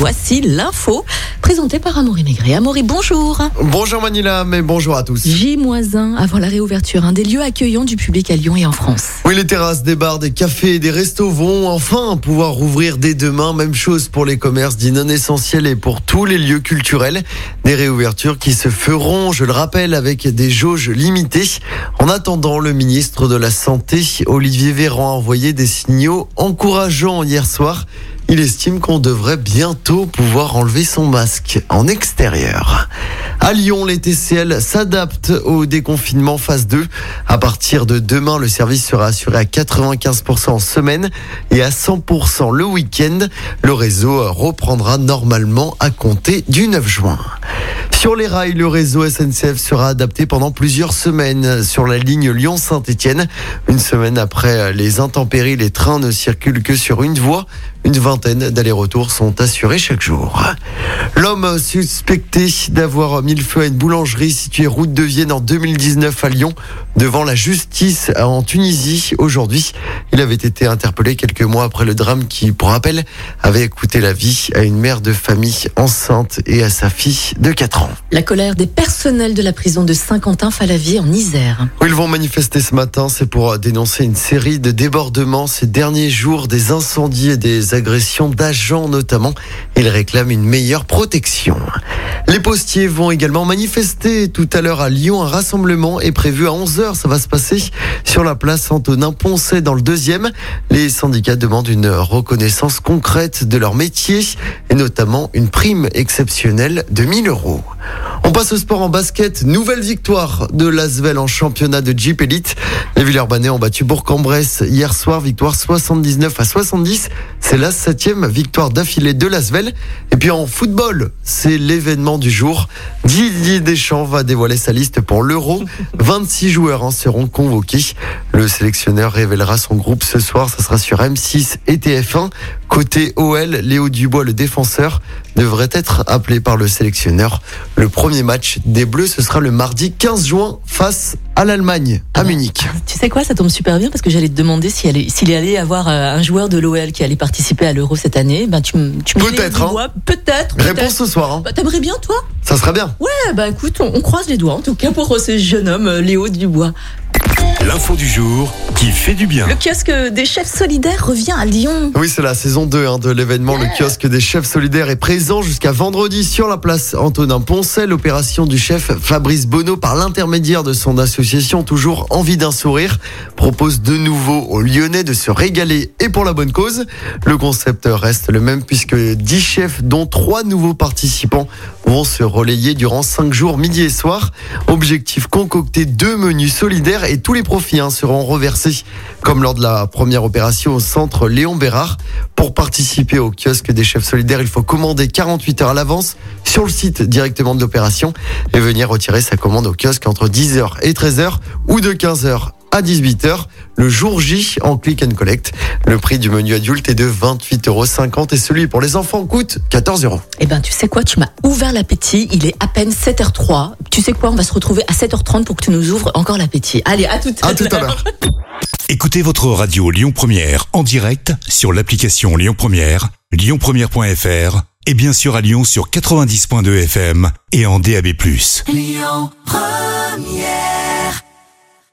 Voici l'info présentée par Amaury Maigret. Amaury, bonjour. Bonjour Manila, mais bonjour à tous. J-1 avant la réouverture hein, des lieux accueillants du public à Lyon et en France. Oui, les terrasses, des bars, des cafés et des restos vont enfin pouvoir rouvrir dès demain. Même chose pour les commerces dits non essentiels et pour tous les lieux culturels. Des réouvertures qui se feront, je le rappelle, avec des jauges limitées. En attendant, le ministre de la Santé, Olivier Véran, a envoyé des signaux encourageants hier soir. Il estime qu'on devrait bientôt pouvoir enlever son masque en extérieur. À Lyon, les TCL s'adaptent au déconfinement phase 2. À partir de demain, le service sera assuré à 95% en semaine et à 100% le week-end. Le réseau reprendra normalement à compter du 9 juin. Sur les rails, le réseau SNCF sera adapté pendant plusieurs semaines sur la ligne Lyon-Saint-Etienne. Une semaine après les intempéries, les trains ne circulent que sur une voie. Une vingtaine d'allers-retours sont assurés chaque jour. L'homme suspecté d'avoir mis le feu à une boulangerie située route de Vienne en 2019 à Lyon devant la justice en Tunisie aujourd'hui. Il avait été interpellé quelques mois après le drame qui, pour rappel, avait coûté la vie à une mère de famille enceinte et à sa fille de 4 ans. La colère des personnels de la prison de Saint-Quentin-Falavier en Isère. Ils vont manifester ce matin, c'est pour dénoncer une série de débordements ces derniers jours, des incendies et des agressions d'agents notamment. Ils réclament une meilleure protection. Les postiers vont également manifester tout à l'heure à Lyon. Un rassemblement est prévu à 11h. Ça va se passer sur la place Antonin Poncet dans le deuxième. Les syndicats demandent une reconnaissance concrète de leur métier et notamment une prime exceptionnelle de 1000 euros. On passe au sport en basket. Nouvelle victoire de l'Asvel en championnat de Jeep Elite. Les Villeurbanais ont battu Bourg-en-Bresse hier soir. Victoire 79 à 70. C'est la septième victoire d'affilée de l'Asvel. Et puis en football, c'est l'événement du jour. Didier Deschamps va dévoiler sa liste pour l'Euro. 26 joueurs en seront convoqués. Le sélectionneur révélera son groupe ce soir. Ça sera sur M6 et TF1. Côté OL, Léo Dubois, le défenseur, devrait être appelé par le sélectionneur. Le premier match des Bleus, ce sera le mardi 15 juin face à l'Allemagne, à Munich. Tu sais quoi, ça tombe super bien parce que j'allais te demander s'il allait, s'il allait avoir euh, un joueur de l'OL qui allait participer à l'Euro cette année. Ben, tu, tu Peut-être, hein. Peut-être. Réponse ce soir. hein. Bah, T'aimerais bien, toi? Ça sera bien. Ouais, bah écoute, on, on croise les doigts en tout cas pour ce jeune homme, euh, Léo Dubois. L'info du jour qui fait du bien. Le kiosque des chefs solidaires revient à Lyon. Oui, c'est la saison 2 hein, de l'événement. Le kiosque des chefs solidaires est présent jusqu'à vendredi sur la place Antonin Poncet. L'opération du chef Fabrice Bonneau, par l'intermédiaire de son association Toujours Envie d'un sourire, propose de nouveau aux Lyonnais de se régaler et pour la bonne cause. Le concept reste le même puisque 10 chefs, dont 3 nouveaux participants, vont se relayer durant 5 jours, midi et soir. Objectif concocter deux menus solidaires et tous les profits hein, seront reversés comme lors de la première opération au centre Léon Bérard. Pour participer au kiosque des chefs solidaires, il faut commander 48 heures à l'avance sur le site directement de l'opération et venir retirer sa commande au kiosque entre 10h et 13h ou de 15h à 18h le jour J en click and collect. Le prix du menu adulte est de 28,50 euros et celui pour les enfants coûte 14 euros. Eh ben, tu sais quoi, tu m'as ouvert l'appétit. Il est à peine 7h03. Tu sais quoi, on va se retrouver à 7h30 pour que tu nous ouvres encore l'appétit. Allez, à tout à, À tout à l'heure. Écoutez votre radio Lyon Première en direct sur l'application Lyon Première, lyonpremière.fr et bien sûr à Lyon sur 90.2 FM et en DAB+.